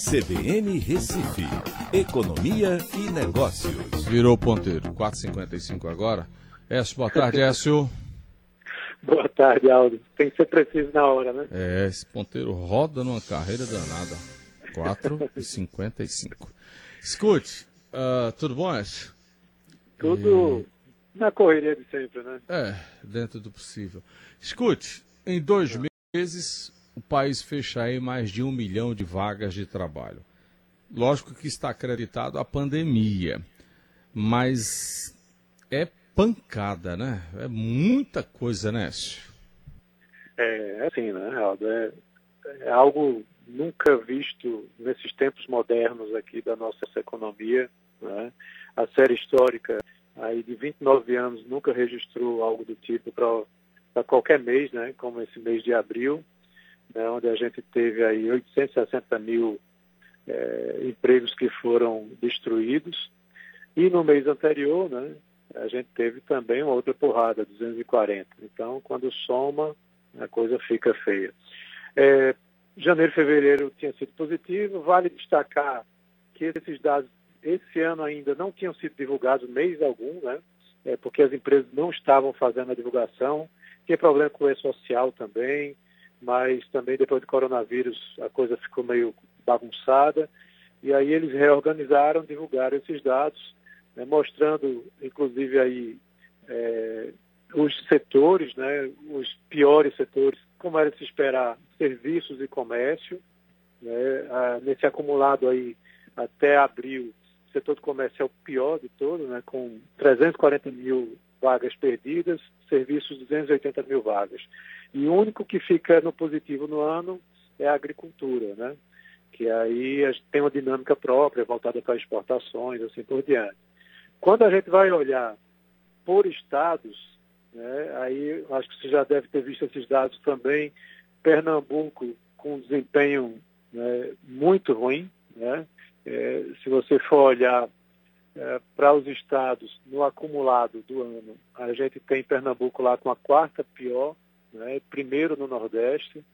CBN Recife, Economia e Negócios. Virou ponteiro, 4h55 agora. Écio, boa tarde, Écio. Boa tarde, Aldo. Tem que ser preciso na hora, né? É, esse ponteiro roda numa carreira danada. 4h55. Escute, uh, tudo bom, Écio? Tudo e... na correria de sempre, né? É, dentro do possível. Escute, em dois meses o país fecha aí mais de um milhão de vagas de trabalho. Lógico que está acreditado a pandemia, mas é pancada, né? É muita coisa, né, É, é assim, né, Aldo? É, é algo nunca visto nesses tempos modernos aqui da nossa economia. Né? A série histórica aí de 29 anos nunca registrou algo do tipo para qualquer mês, né? como esse mês de abril né, onde a gente teve aí 860 mil é, empregos que foram destruídos. E no mês anterior, né, a gente teve também uma outra porrada, 240. Então, quando soma, a coisa fica feia. É, janeiro e fevereiro tinha sido positivo. Vale destacar que esses dados, esse ano ainda não tinham sido divulgados mês algum, né? É, porque as empresas não estavam fazendo a divulgação. Tinha problema com o E-Social também mas também depois do coronavírus a coisa ficou meio bagunçada. E aí eles reorganizaram, divulgaram esses dados, né, mostrando, inclusive, aí é, os setores, né, os piores setores, como era de se esperar, serviços e comércio. Né, a, nesse acumulado aí, até abril, o setor do comércio é o pior de todo, né, com 340 mil vagas perdidas, serviços 280 mil vagas. E o único que fica no positivo no ano é a agricultura, né? que aí tem uma dinâmica própria voltada para exportações, assim por diante. Quando a gente vai olhar por estados, né, aí acho que você já deve ter visto esses dados também, Pernambuco com desempenho né, muito ruim, né? É, se você for olhar é, para os estados no acumulado do ano, a gente tem Pernambuco lá com a quarta pior né, primeiro no Nordeste,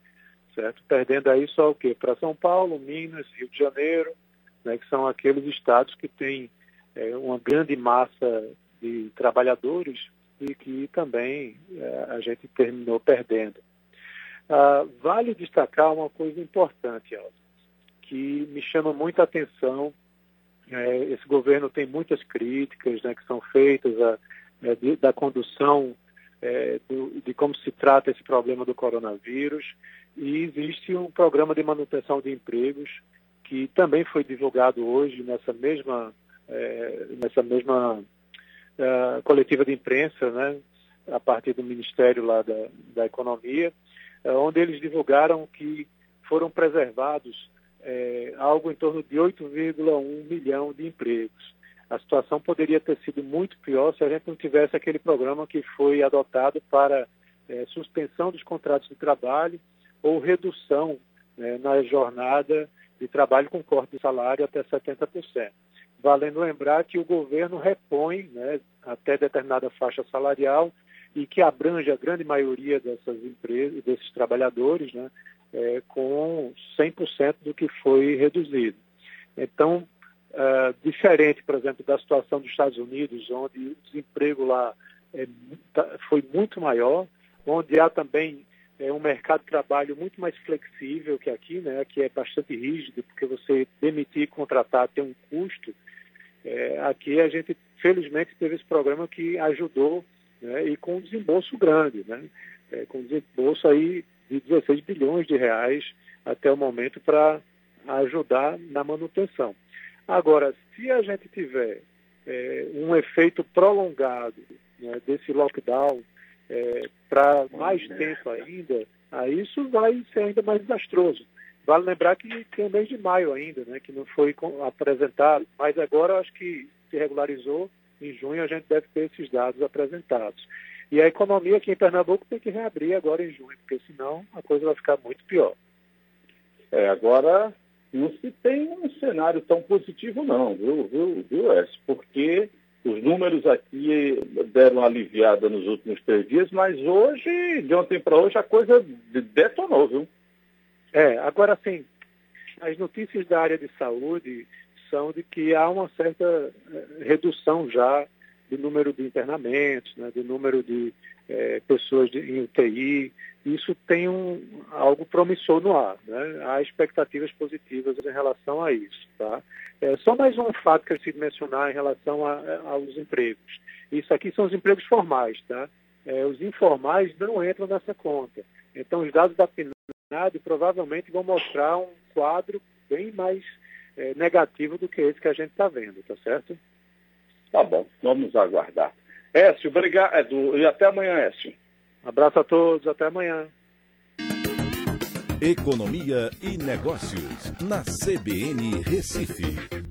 certo? Perdendo aí só o quê? Para São Paulo, Minas, Rio de Janeiro, né, que são aqueles estados que têm é, uma grande massa de trabalhadores e que também é, a gente terminou perdendo. Ah, vale destacar uma coisa importante, Aldo, que me chama muita atenção. É, esse governo tem muitas críticas né, que são feitas a, é, de, da condução é, do, de como se trata esse problema do coronavírus. E existe um programa de manutenção de empregos que também foi divulgado hoje nessa mesma é, nessa mesma é, coletiva de imprensa, né, a partir do Ministério lá da, da Economia, é, onde eles divulgaram que foram preservados é, algo em torno de 8,1 milhão de empregos a situação poderia ter sido muito pior se a gente não tivesse aquele programa que foi adotado para é, suspensão dos contratos de trabalho ou redução né, na jornada de trabalho com corte de salário até 70%. Valendo lembrar que o governo repõe né, até determinada faixa salarial e que abrange a grande maioria dessas empresas, desses trabalhadores, né, é, com 100% do que foi reduzido. Então, uh, diferente, por exemplo, da situação dos Estados Unidos, onde o desemprego lá é, tá, foi muito maior, onde há também é, um mercado de trabalho muito mais flexível que aqui, né? Aqui é bastante rígido, porque você demitir e contratar tem um custo. É, aqui a gente, felizmente, teve esse programa que ajudou né? e com um desembolso grande, né? É, com desembolso aí de 16 bilhões de reais até o momento para ajudar na manutenção. Agora, se a gente tiver é, um efeito prolongado né, desse lockdown é, para mais tempo ainda, aí isso vai ser ainda mais desastroso. Vale lembrar que tem o mês de maio ainda, né, que não foi apresentado, mas agora acho que se regularizou. Em junho a gente deve ter esses dados apresentados. E a economia aqui em Pernambuco tem que reabrir agora em junho, porque senão a coisa vai ficar muito pior. É, agora não se tem um cenário tão positivo não, viu, viu, viu S? Porque os números aqui deram aliviada nos últimos três dias, mas hoje, de ontem para hoje, a coisa detonou, viu? É, agora sim, as notícias da área de saúde são de que há uma certa eh, redução já do número de internamentos, né, do número de é, pessoas de, em UTI. Isso tem um, algo promissor no ar. Né? Há expectativas positivas em relação a isso. Tá? É, só mais um fato que eu preciso mencionar em relação a, a, aos empregos. Isso aqui são os empregos formais. Tá? É, os informais não entram nessa conta. Então, os dados da PNAD provavelmente vão mostrar um quadro bem mais é, negativo do que esse que a gente está vendo, tá certo? Tá bom, vamos aguardar. Écio, obrigado. E até amanhã, Écio. Abraço a todos, até amanhã. Economia e Negócios, na CBN Recife.